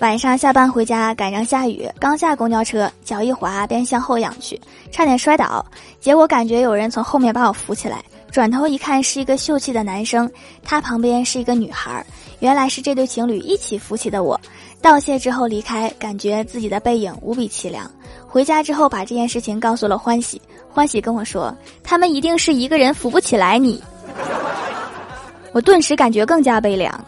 晚上下班回家，赶上下雨，刚下公交车，脚一滑便向后仰去，差点摔倒。结果感觉有人从后面把我扶起来，转头一看是一个秀气的男生，他旁边是一个女孩，原来是这对情侣一起扶起的。我道谢之后离开，感觉自己的背影无比凄凉。回家之后把这件事情告诉了欢喜，欢喜跟我说，他们一定是一个人扶不起来你。我顿时感觉更加悲凉。